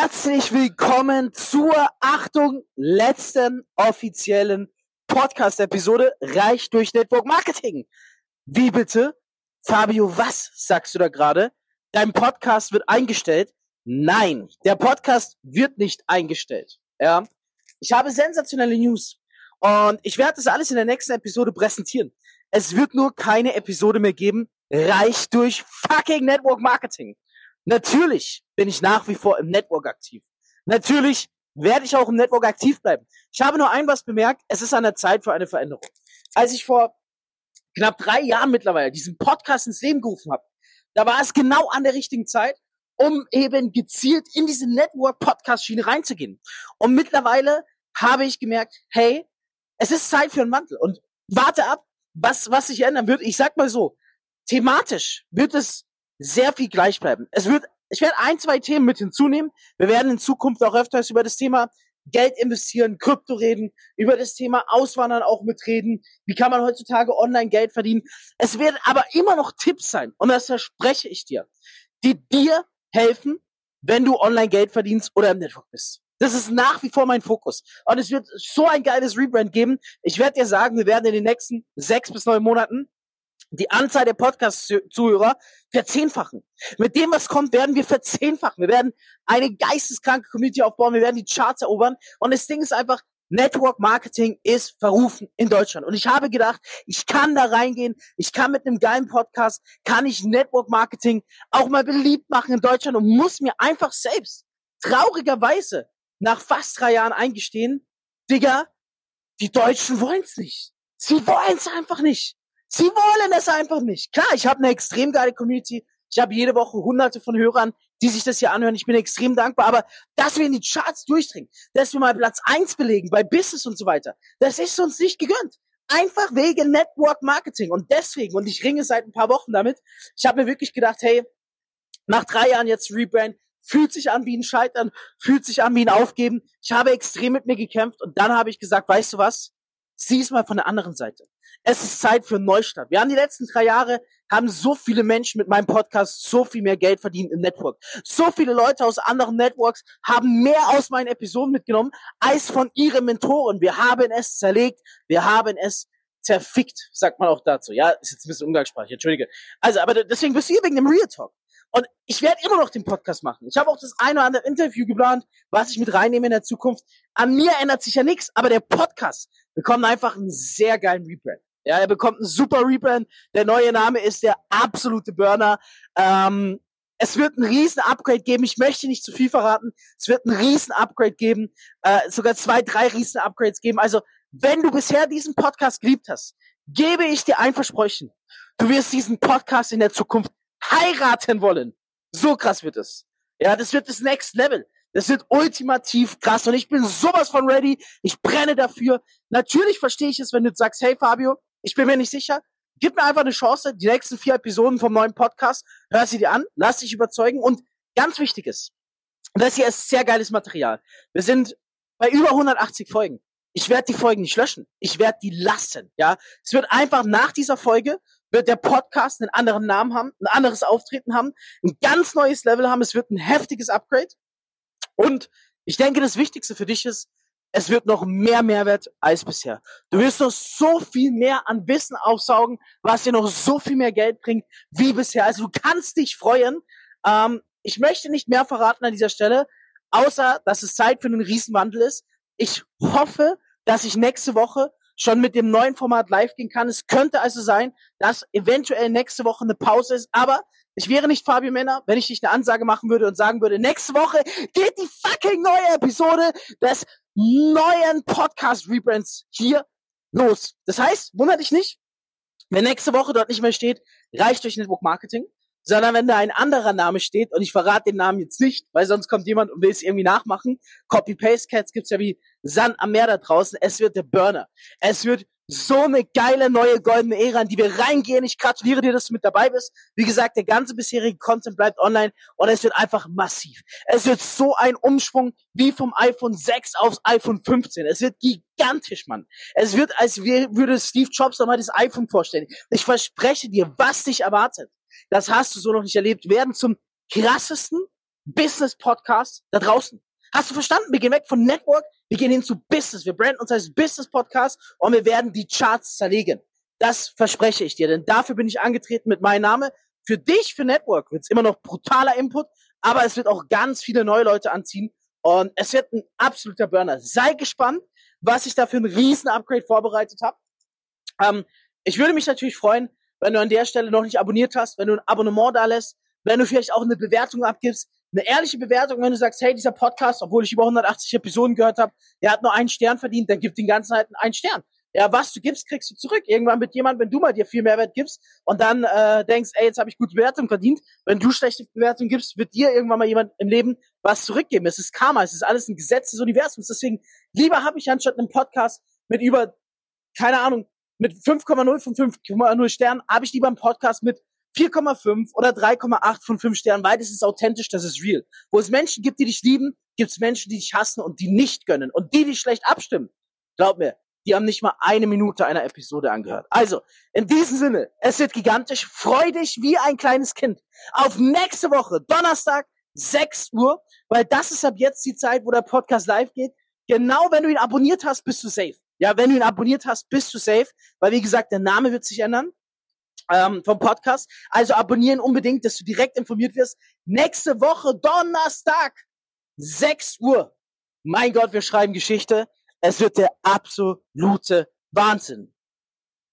Herzlich willkommen zur Achtung letzten offiziellen Podcast-Episode Reich durch Network Marketing. Wie bitte? Fabio, was sagst du da gerade? Dein Podcast wird eingestellt? Nein, der Podcast wird nicht eingestellt. Ja, ich habe sensationelle News und ich werde das alles in der nächsten Episode präsentieren. Es wird nur keine Episode mehr geben. Reich durch fucking Network Marketing. Natürlich bin ich nach wie vor im Network aktiv. Natürlich werde ich auch im Network aktiv bleiben. Ich habe nur ein was bemerkt, es ist an der Zeit für eine Veränderung. Als ich vor knapp drei Jahren mittlerweile diesen Podcast ins Leben gerufen habe, da war es genau an der richtigen Zeit, um eben gezielt in diese Network-Podcast-Schiene reinzugehen. Und mittlerweile habe ich gemerkt, hey, es ist Zeit für einen Mantel. Und warte ab, was, was sich ändern wird. Ich sag mal so, thematisch wird es sehr viel gleich bleiben. Es wird, ich werde ein, zwei Themen mit hinzunehmen. Wir werden in Zukunft auch öfters über das Thema Geld investieren, Krypto reden, über das Thema Auswandern auch mitreden. Wie kann man heutzutage online Geld verdienen? Es werden aber immer noch Tipps sein, und das verspreche ich dir, die dir helfen, wenn du online Geld verdienst oder im Network bist. Das ist nach wie vor mein Fokus. Und es wird so ein geiles Rebrand geben. Ich werde dir sagen, wir werden in den nächsten sechs bis neun Monaten die Anzahl der Podcast-Zuhörer verzehnfachen. Mit dem, was kommt, werden wir verzehnfachen. Wir werden eine geisteskranke Community aufbauen. Wir werden die Charts erobern. Und das Ding ist einfach, Network Marketing ist verrufen in Deutschland. Und ich habe gedacht, ich kann da reingehen. Ich kann mit einem geilen Podcast, kann ich Network Marketing auch mal beliebt machen in Deutschland und muss mir einfach selbst traurigerweise nach fast drei Jahren eingestehen, Digga, die Deutschen wollen's nicht. Sie wollen's einfach nicht. Sie wollen es einfach nicht. Klar, ich habe eine extrem geile Community. Ich habe jede Woche hunderte von Hörern, die sich das hier anhören. Ich bin extrem dankbar. Aber dass wir in die Charts durchdringen, dass wir mal Platz eins belegen bei Business und so weiter, das ist uns nicht gegönnt. Einfach wegen Network Marketing. Und deswegen, und ich ringe seit ein paar Wochen damit, ich habe mir wirklich gedacht, hey, nach drei Jahren jetzt Rebrand, fühlt sich an wie ein Scheitern, fühlt sich an wie ein Aufgeben. Ich habe extrem mit mir gekämpft und dann habe ich gesagt, weißt du was? Sieh es mal von der anderen Seite. Es ist Zeit für Neustart. Wir haben die letzten drei Jahre, haben so viele Menschen mit meinem Podcast so viel mehr Geld verdient im Network. So viele Leute aus anderen Networks haben mehr aus meinen Episoden mitgenommen als von ihren Mentoren. Wir haben es zerlegt. Wir haben es zerfickt, sagt man auch dazu. Ja, ist jetzt ein bisschen umgangssprachlich, entschuldige. Also, aber deswegen bist du hier wegen dem Real Talk. Und ich werde immer noch den Podcast machen. Ich habe auch das eine oder andere Interview geplant, was ich mit reinnehme in der Zukunft. An mir ändert sich ja nichts, aber der Podcast bekommt einfach einen sehr geilen Rebrand. Ja, er bekommt einen super Rebrand. Der neue Name ist der absolute Burner. Ähm, es wird ein riesen Upgrade geben. Ich möchte nicht zu viel verraten. Es wird ein riesen Upgrade geben. Äh, sogar zwei, drei riesen Upgrades geben. Also, wenn du bisher diesen Podcast geliebt hast, gebe ich dir ein Versprechen. Du wirst diesen Podcast in der Zukunft heiraten wollen. So krass wird es. Ja, das wird das Next Level. Das wird ultimativ krass und ich bin sowas von ready. Ich brenne dafür. Natürlich verstehe ich es, wenn du sagst, hey Fabio, ich bin mir nicht sicher. Gib mir einfach eine Chance. Die nächsten vier Episoden vom neuen Podcast, hör sie dir an, lass dich überzeugen und ganz wichtig ist, das hier ist sehr geiles Material. Wir sind bei über 180 Folgen. Ich werde die Folgen nicht löschen. Ich werde die lassen. Ja, es wird einfach nach dieser Folge wird der Podcast einen anderen Namen haben, ein anderes Auftreten haben, ein ganz neues Level haben. Es wird ein heftiges Upgrade. Und ich denke, das Wichtigste für dich ist, es wird noch mehr Mehrwert als bisher. Du wirst noch so viel mehr an Wissen aufsaugen, was dir noch so viel mehr Geld bringt wie bisher. Also du kannst dich freuen. Ähm, ich möchte nicht mehr verraten an dieser Stelle, außer dass es Zeit für einen Riesenwandel ist. Ich hoffe, dass ich nächste Woche schon mit dem neuen Format live gehen kann. Es könnte also sein, dass eventuell nächste Woche eine Pause ist, aber ich wäre nicht Fabio Männer, wenn ich nicht eine Ansage machen würde und sagen würde, nächste Woche geht die fucking neue Episode des neuen Podcast Rebrands hier los. Das heißt, wundert dich nicht, wenn nächste Woche dort nicht mehr steht, reicht durch Network Marketing, sondern wenn da ein anderer Name steht und ich verrate den Namen jetzt nicht, weil sonst kommt jemand und will es irgendwie nachmachen. Copy-Paste-Cats gibt's ja wie Sand am Meer da draußen. Es wird der Burner. Es wird so eine geile neue goldene Ära, in die wir reingehen. Ich gratuliere dir, dass du mit dabei bist. Wie gesagt, der ganze bisherige Content bleibt online und es wird einfach massiv. Es wird so ein Umschwung wie vom iPhone 6 aufs iPhone 15. Es wird gigantisch, Mann. Es wird, als würde Steve Jobs nochmal das iPhone vorstellen. Ich verspreche dir, was dich erwartet das hast du so noch nicht erlebt, werden zum krassesten, Business-Podcast da draußen. Hast du verstanden? Wir gehen weg von Network, wir gehen hin zu Business. Wir branden uns als Business-Podcast und wir werden die Charts zerlegen. Das verspreche ich dir, denn dafür bin ich angetreten mit meinem Namen. Für dich, für Network, wird es immer noch brutaler Input, aber es wird auch ganz viele neue Leute anziehen und es wird ein absoluter Burner. Sei gespannt, was ich da für ein riesen Upgrade vorbereitet habe. Ähm, ich würde mich natürlich freuen, wenn du an der Stelle noch nicht abonniert hast, wenn du ein Abonnement da lässt, wenn du vielleicht auch eine Bewertung abgibst, eine ehrliche Bewertung, wenn du sagst, hey, dieser Podcast, obwohl ich über 180 Episoden gehört habe, der hat nur einen Stern verdient, dann gib den ganzen halt einen Stern. Ja, was du gibst, kriegst du zurück. Irgendwann mit jemand, wenn du mal dir viel Mehrwert gibst und dann äh, denkst, ey, jetzt habe ich gute Bewertung verdient. Wenn du schlechte Bewertung gibst, wird dir irgendwann mal jemand im Leben was zurückgeben. Es ist Karma, es ist alles ein Gesetz des Universums. Deswegen lieber habe ich anstatt einem Podcast mit über, keine Ahnung, mit 5,0 von 5,0 Sternen, habe ich lieber einen Podcast mit 4,5 oder 3,8 von 5 Sternen, weil das ist authentisch, das ist real. Wo es Menschen gibt, die dich lieben, gibt es Menschen, die dich hassen und die nicht gönnen. Und die, die schlecht abstimmen, glaub mir, die haben nicht mal eine Minute einer Episode angehört. Also, in diesem Sinne, es wird gigantisch. Freu dich wie ein kleines Kind auf nächste Woche, Donnerstag, 6 Uhr, weil das ist ab jetzt die Zeit, wo der Podcast live geht. Genau wenn du ihn abonniert hast, bist du safe. Ja, wenn du ihn abonniert hast, bist du safe, weil wie gesagt, der Name wird sich ändern ähm, vom Podcast. Also abonnieren unbedingt, dass du direkt informiert wirst. Nächste Woche, Donnerstag, 6 Uhr. Mein Gott, wir schreiben Geschichte. Es wird der absolute Wahnsinn.